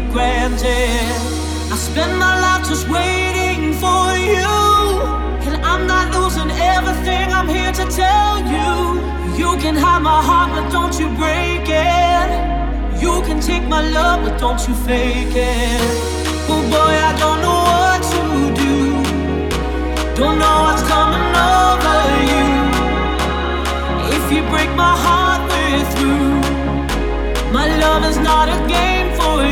for granted. I spend my life just waiting for you. And I'm not losing everything, I'm here to tell you. You can have my heart, but don't you break it. You can take my love, but don't you fake it. Oh boy, I don't know what to do. Don't know what's coming over you. If you break my heart, we're through. My love is not a game.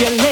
your.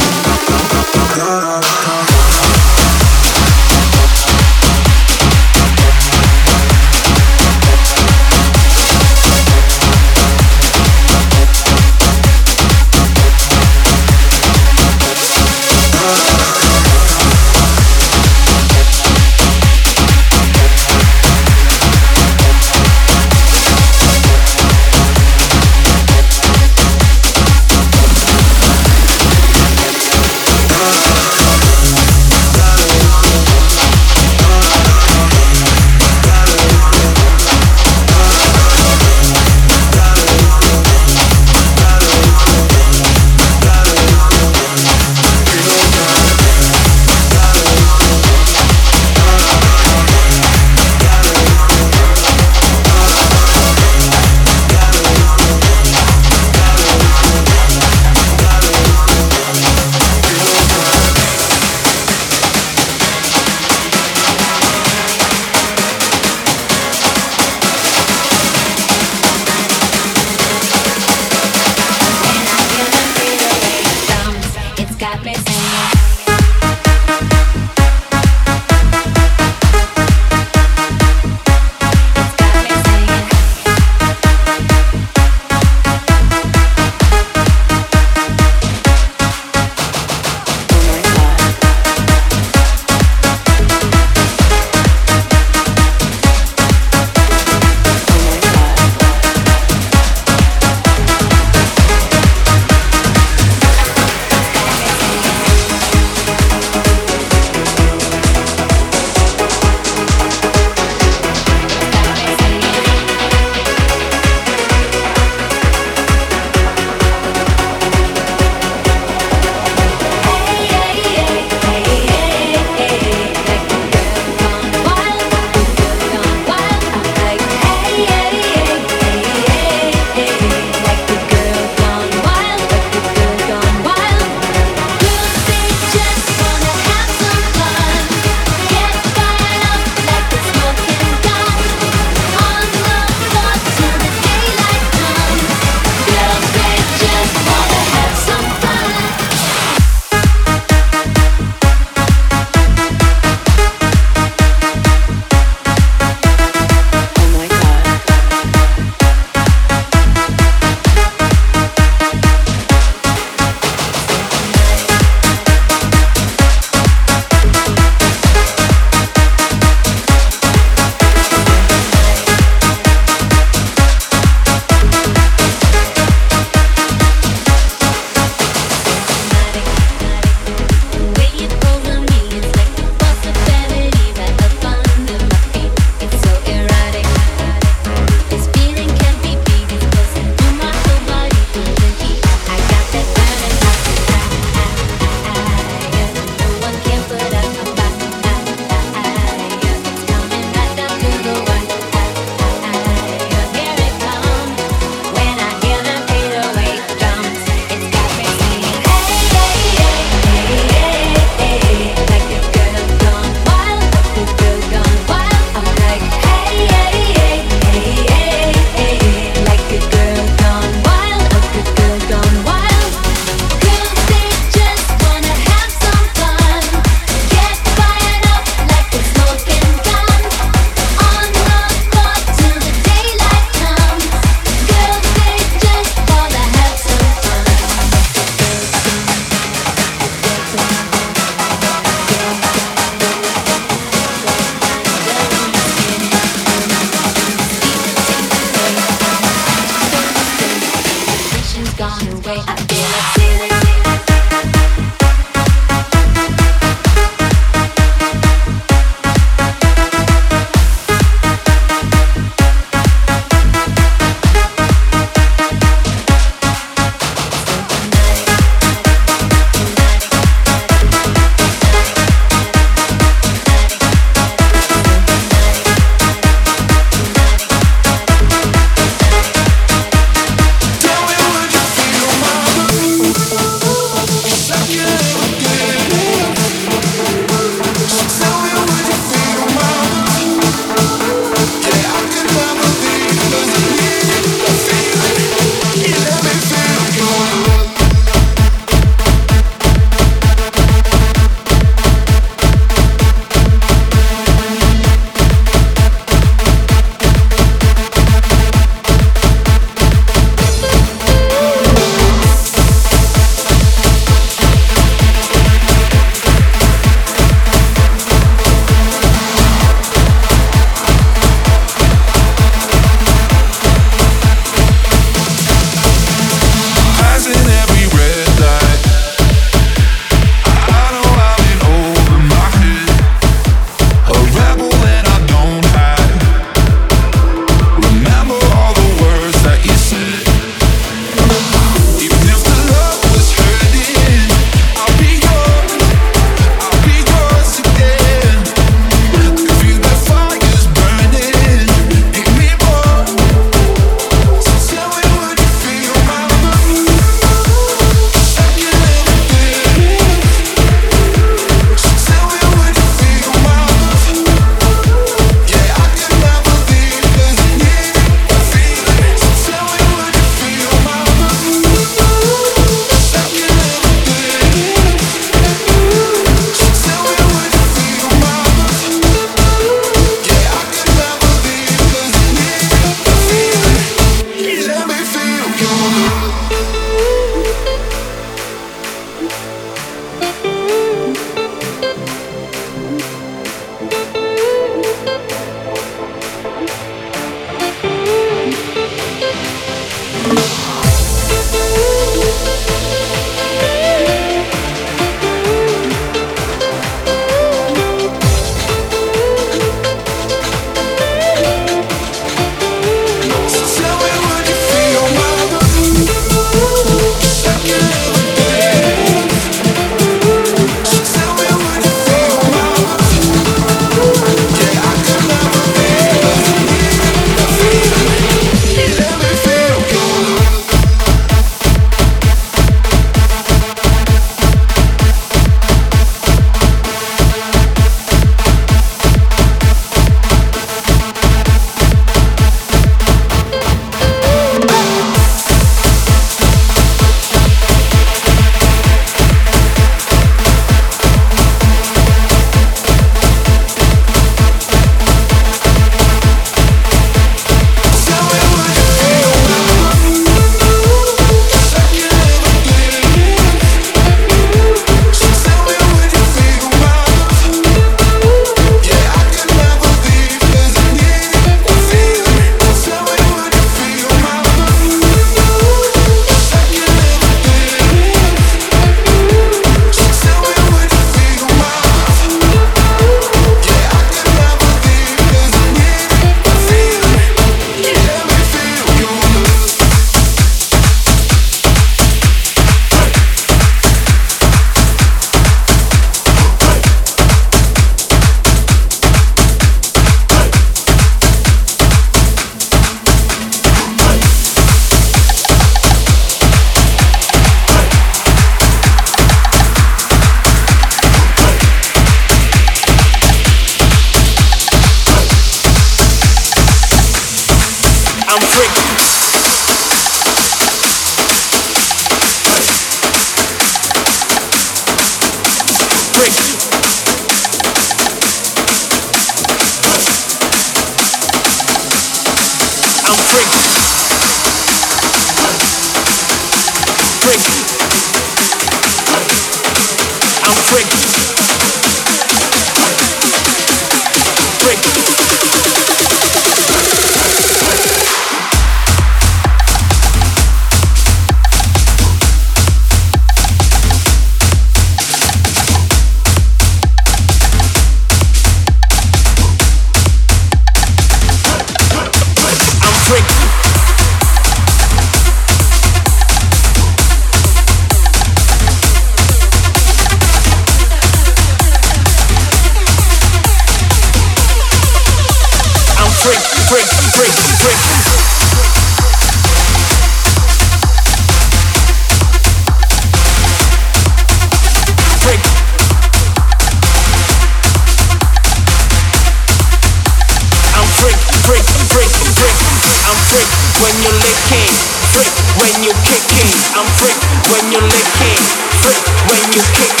kick, when you kick.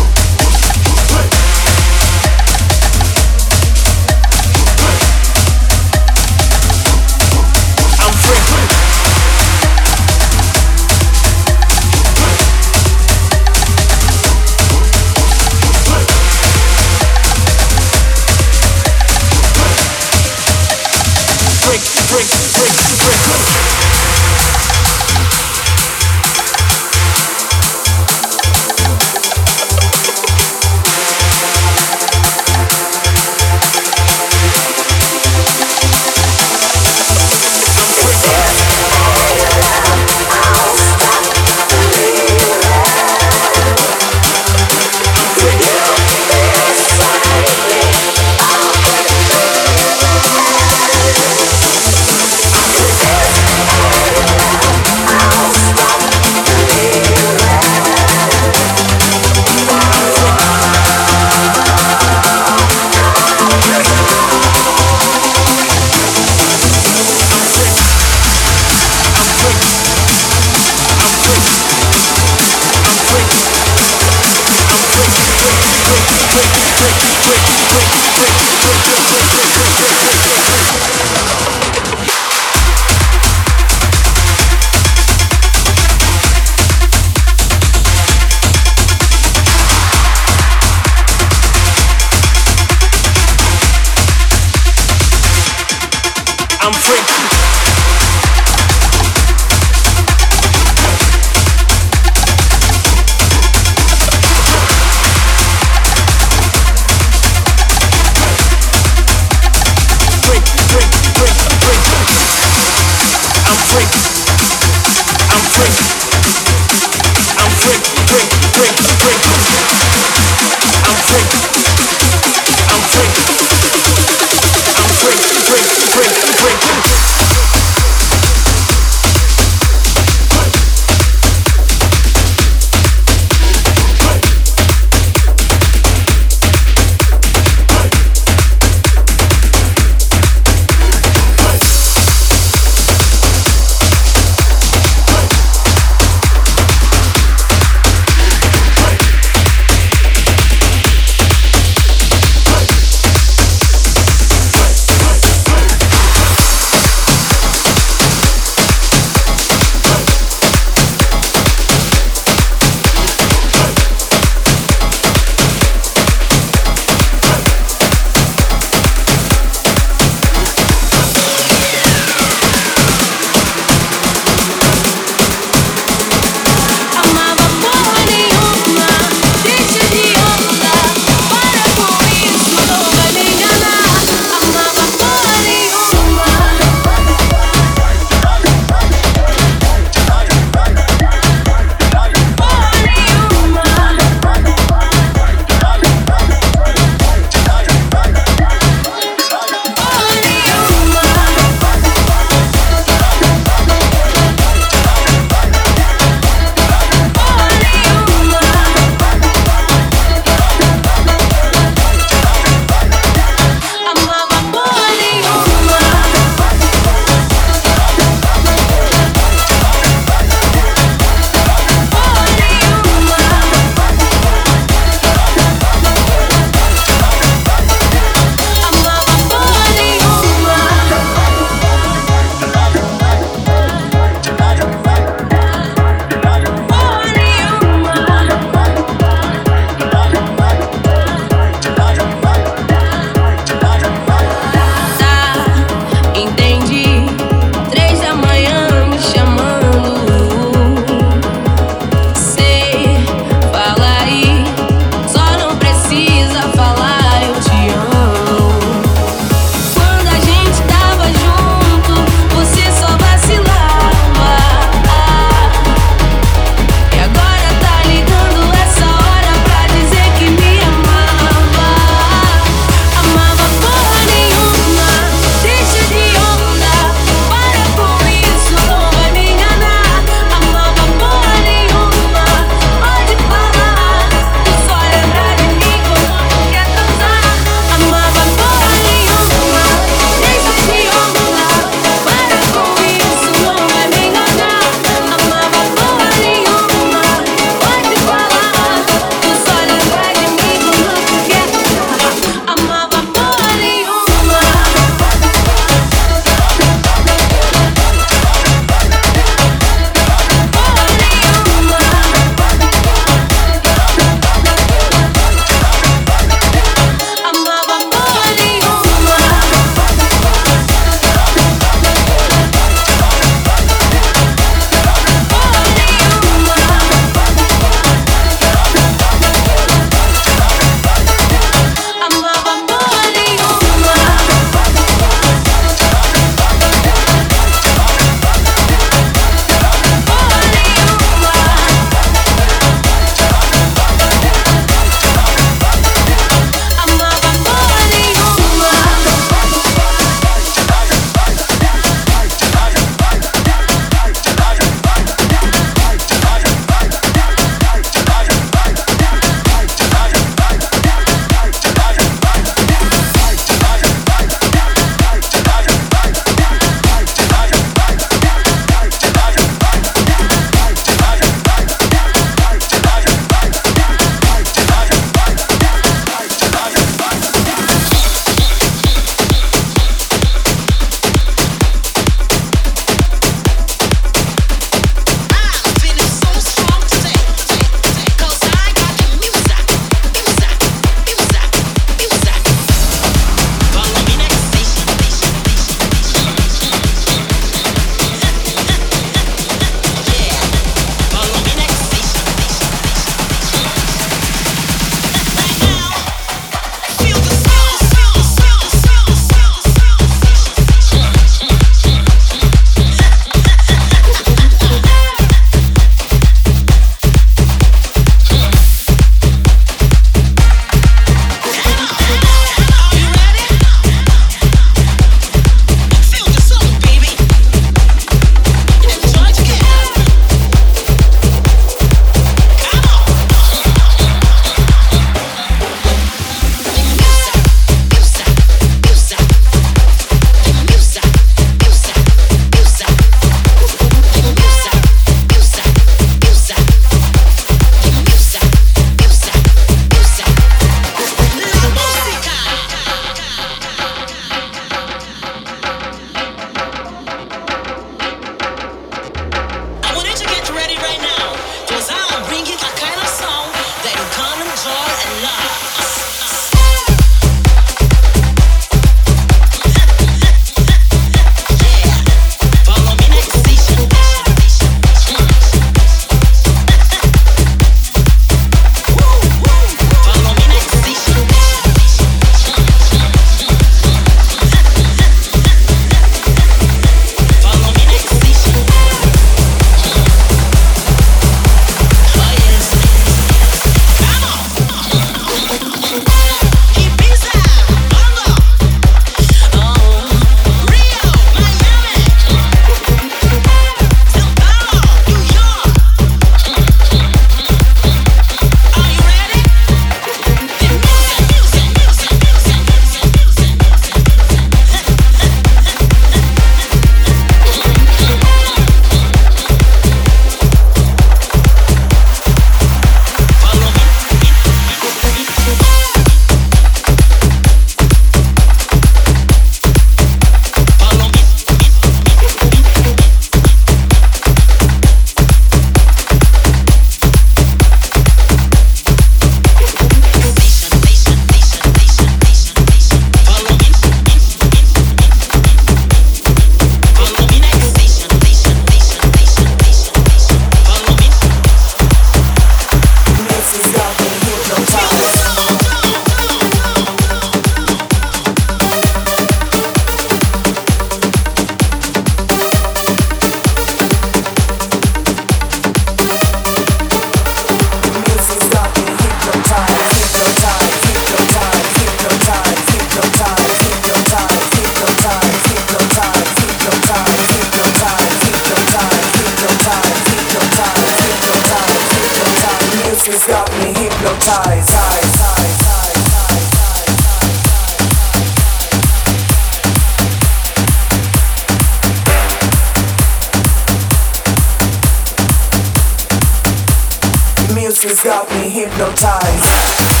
Music's got me hypnotized.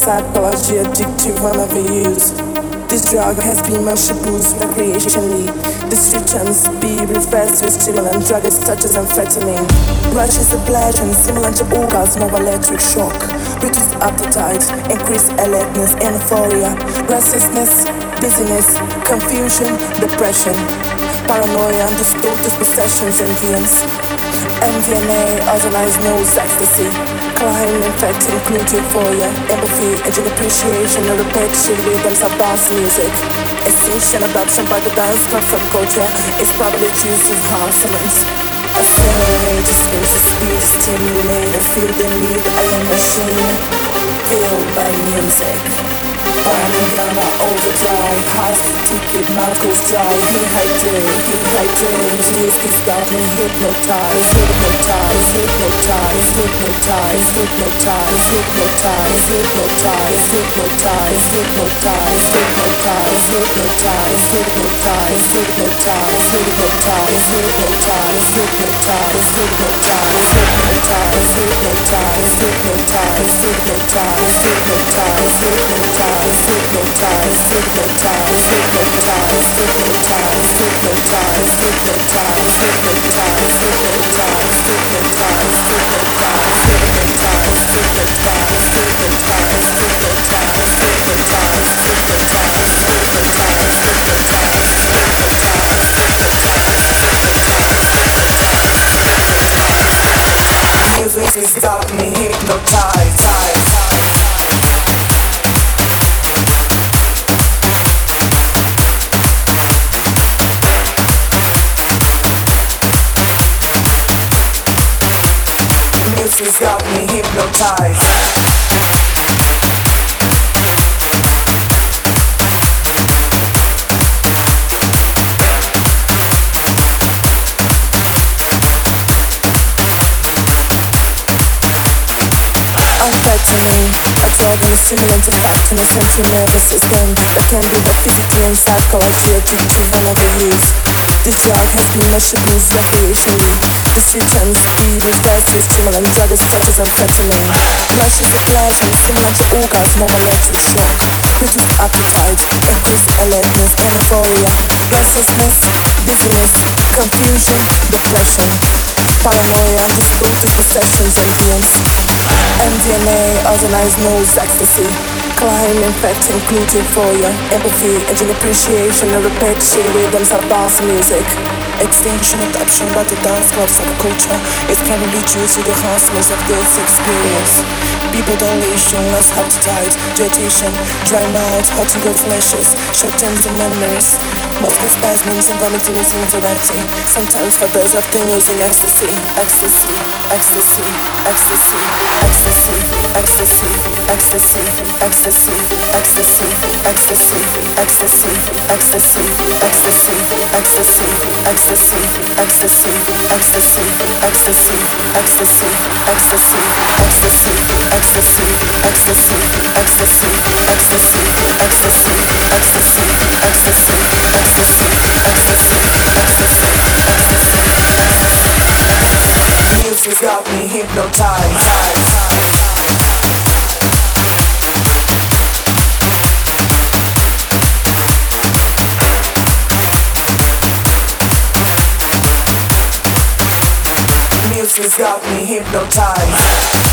And psychologically addictive whenever used. This drug has been much abused recreationally. This returns be referred to stimulant drugs such as amphetamine. Rush is a pleasure similar to orgasm of electric shock. Reduce appetite, increase alertness and euphoria, restlessness, dizziness, confusion, depression, paranoia, and distorted perceptions and dreams. MDMA, organized ecstasy, crime, infecting, euphoria, empathy, and appreciation and repetition rhythms of dance music. A Extinction adoption by the dance club subculture is probably due to hormones. Accelerate, space, speed, stimulate, feel the need, I am machine, filled by music. Burning down my overdrive Hot ticket, mouth goes dry Dehydrate, dehydrate Whiskey's got me hypnotized Hypnotized, hypnotized Hypnotized, hypnotized Hypnotized, hypnotized Hypnotized, hypnotized Hypnotized, hypnotized Hypnotized, hypnotized Hypnotized, hypnotized Hypnotized, hypnotized Hypnotized, hypnotized Hypnotized, hypnotized Hypnotized, hypnotized hypnotize, Music is got me hypnotized. size. Uncertainly, absorbing stimulant effect in the sensory nervous system that can be both physically and psychologically developed use. This drug has been much abused recreationally. This returns speed refers to stimulant drugs such as amphetamine. Is a pleasure similar to orgasm or electric shock. Reduce appetite, increase alertness and euphoria, restlessness, dizziness, confusion, depression, paranoia, distorted perceptions and dreams. MDMA, organized noise, ecstasy. Climb, infect, include euphoria, empathy, engine appreciation, and repetition rhythms of dance music. Extinction adoption by the dance club subculture is probably due to the harshness of this experience. People don't less appetite, digestion, dry mouth, hot and flashes, short terms and memories. Muscle spasms and vomiting is interacting. Sometimes for those often using ecstasy, ecstasy, ecstasy, ecstasy, ecstasy, ecstasy, ecstasy, ecstasy, ecstasy, ecstasy, ecstasy, ecstasy, ecstasy, ecstasy, ecstasy, ecstasy, ecstasy, ecstasy, ecstasy, ecstasy, ecstasy, ecstasy, ecstasy, ecstasy, ecstasy, ecstasy, ecstasy, ecstasy, ecstasy, ecstasy, ecstasy, ecstasy, ecstasy, ecstasy. me hypnotized. Music's got me hypnotized.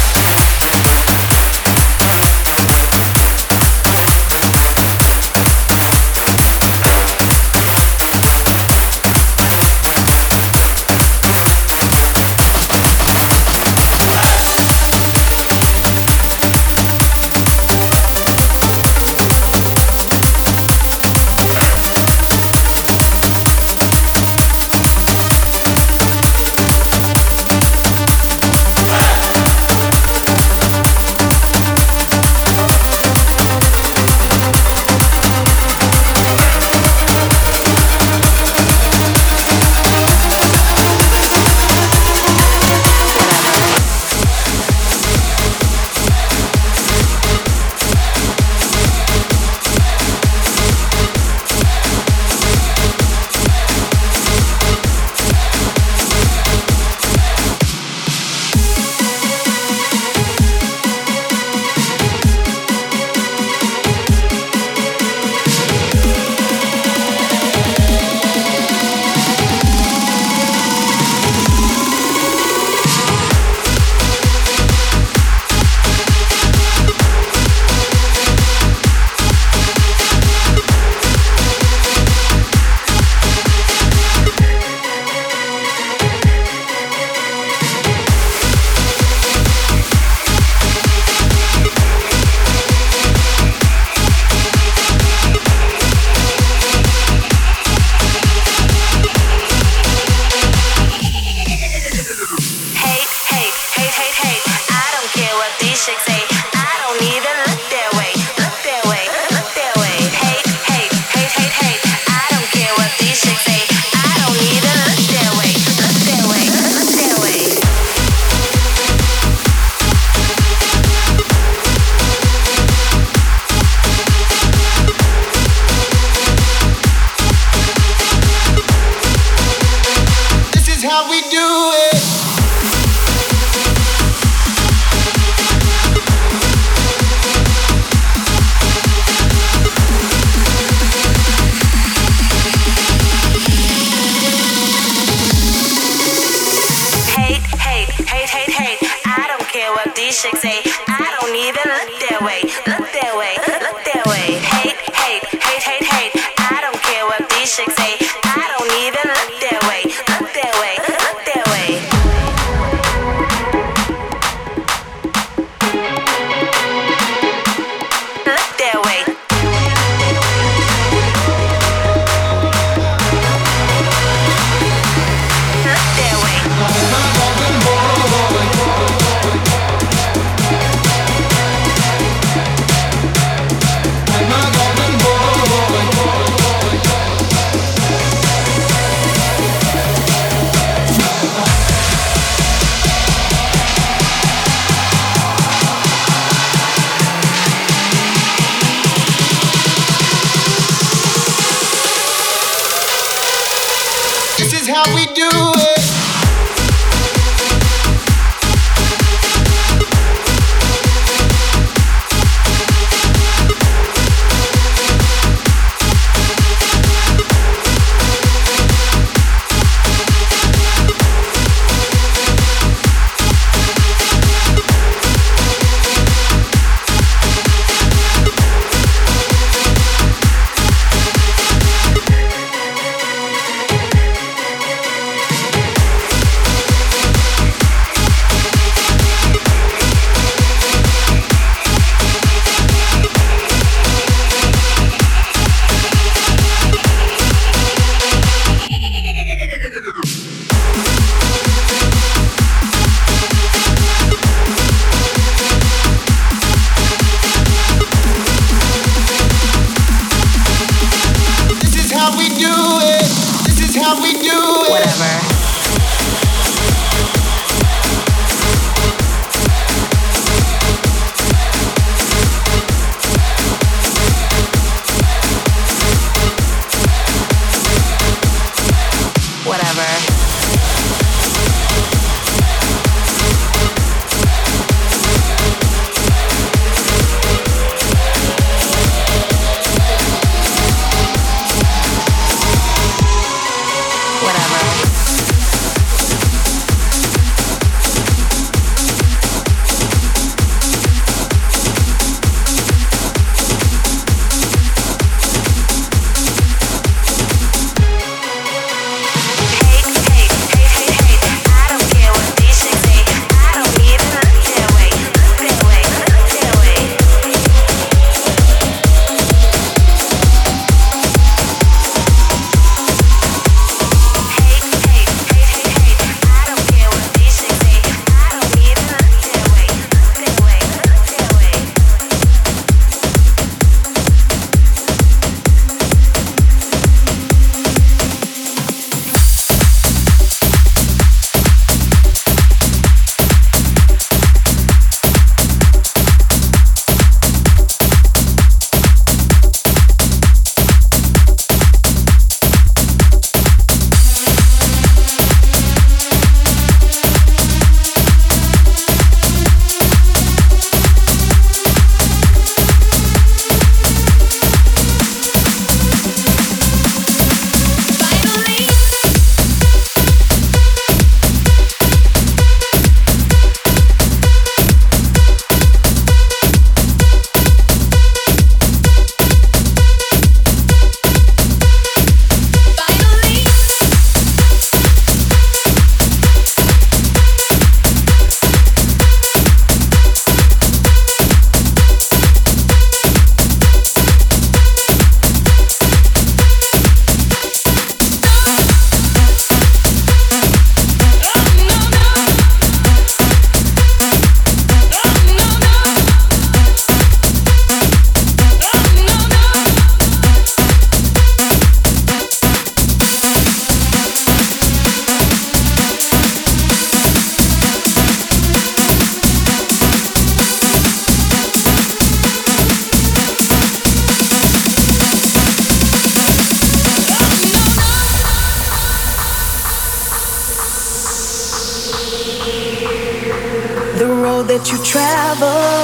That you travel,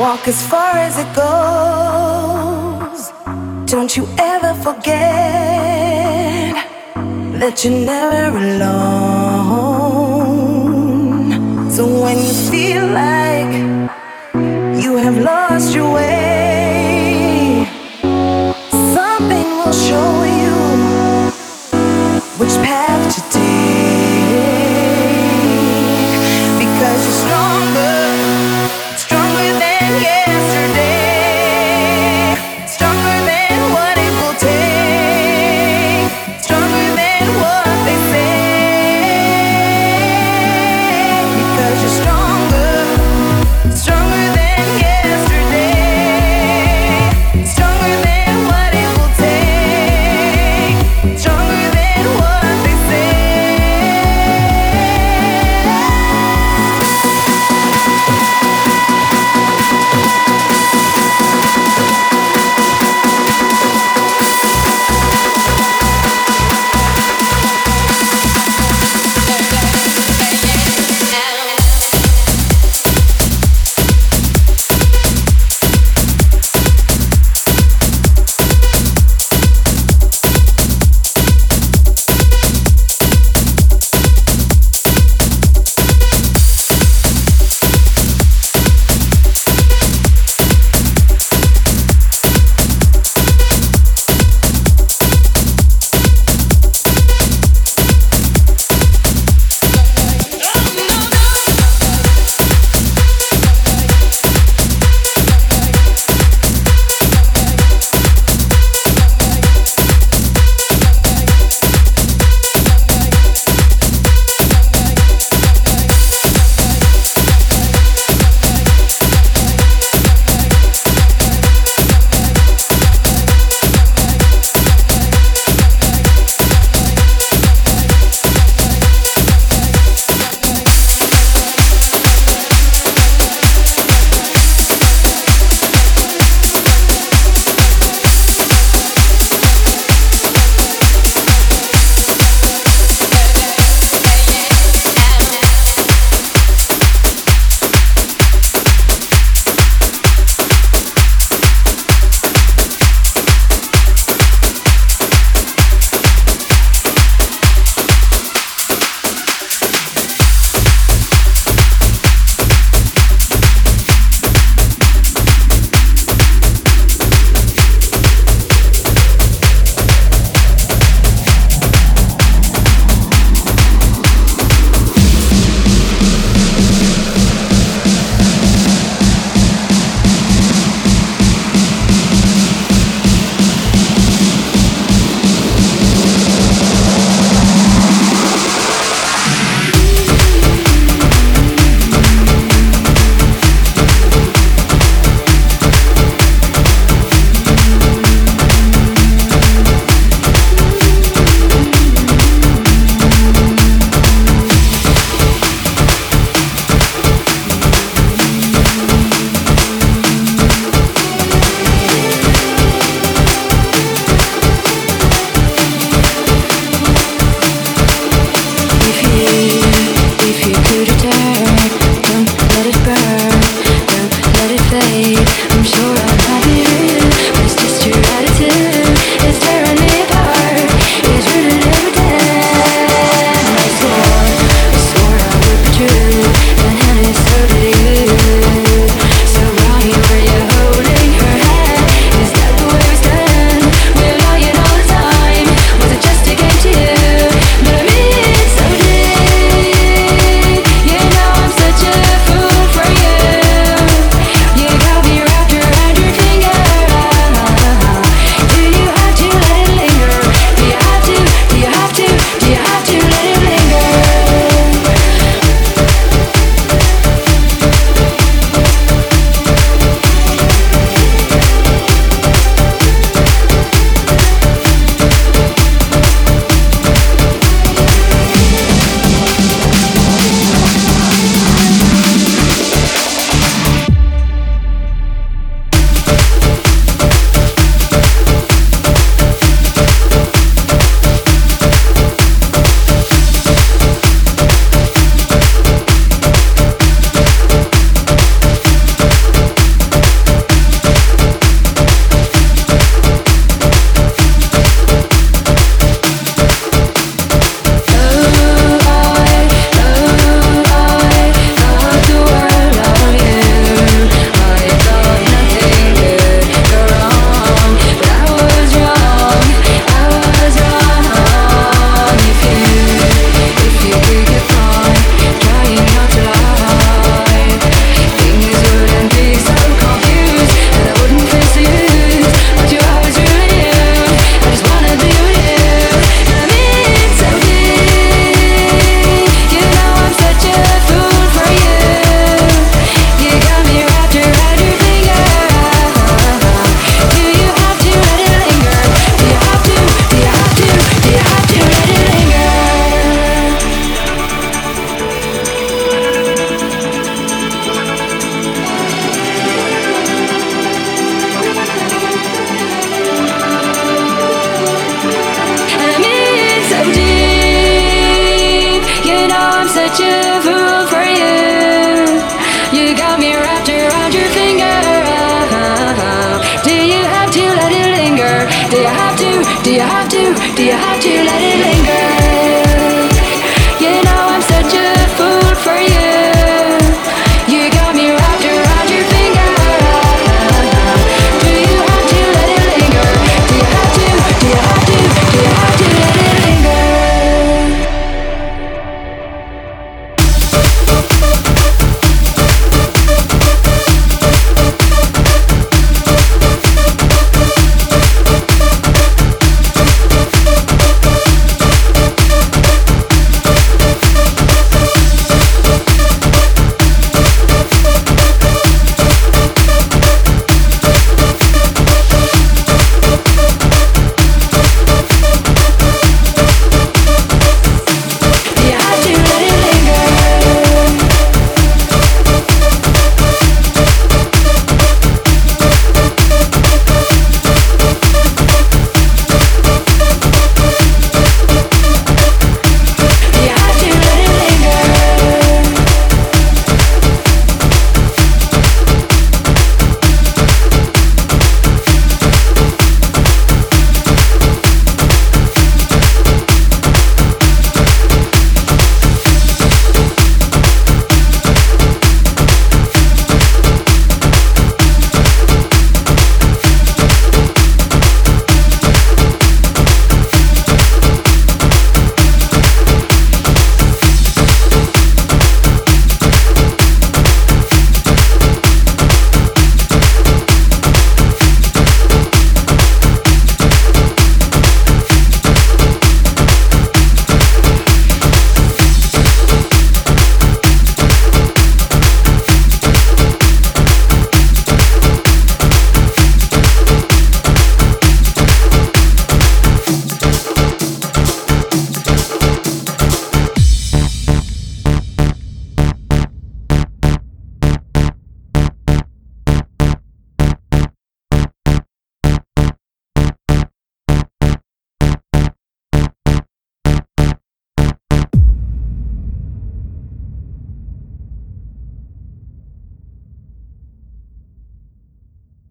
walk as far as it goes. Don't you ever forget that you're never alone. So when you feel like you have lost your way, something will show you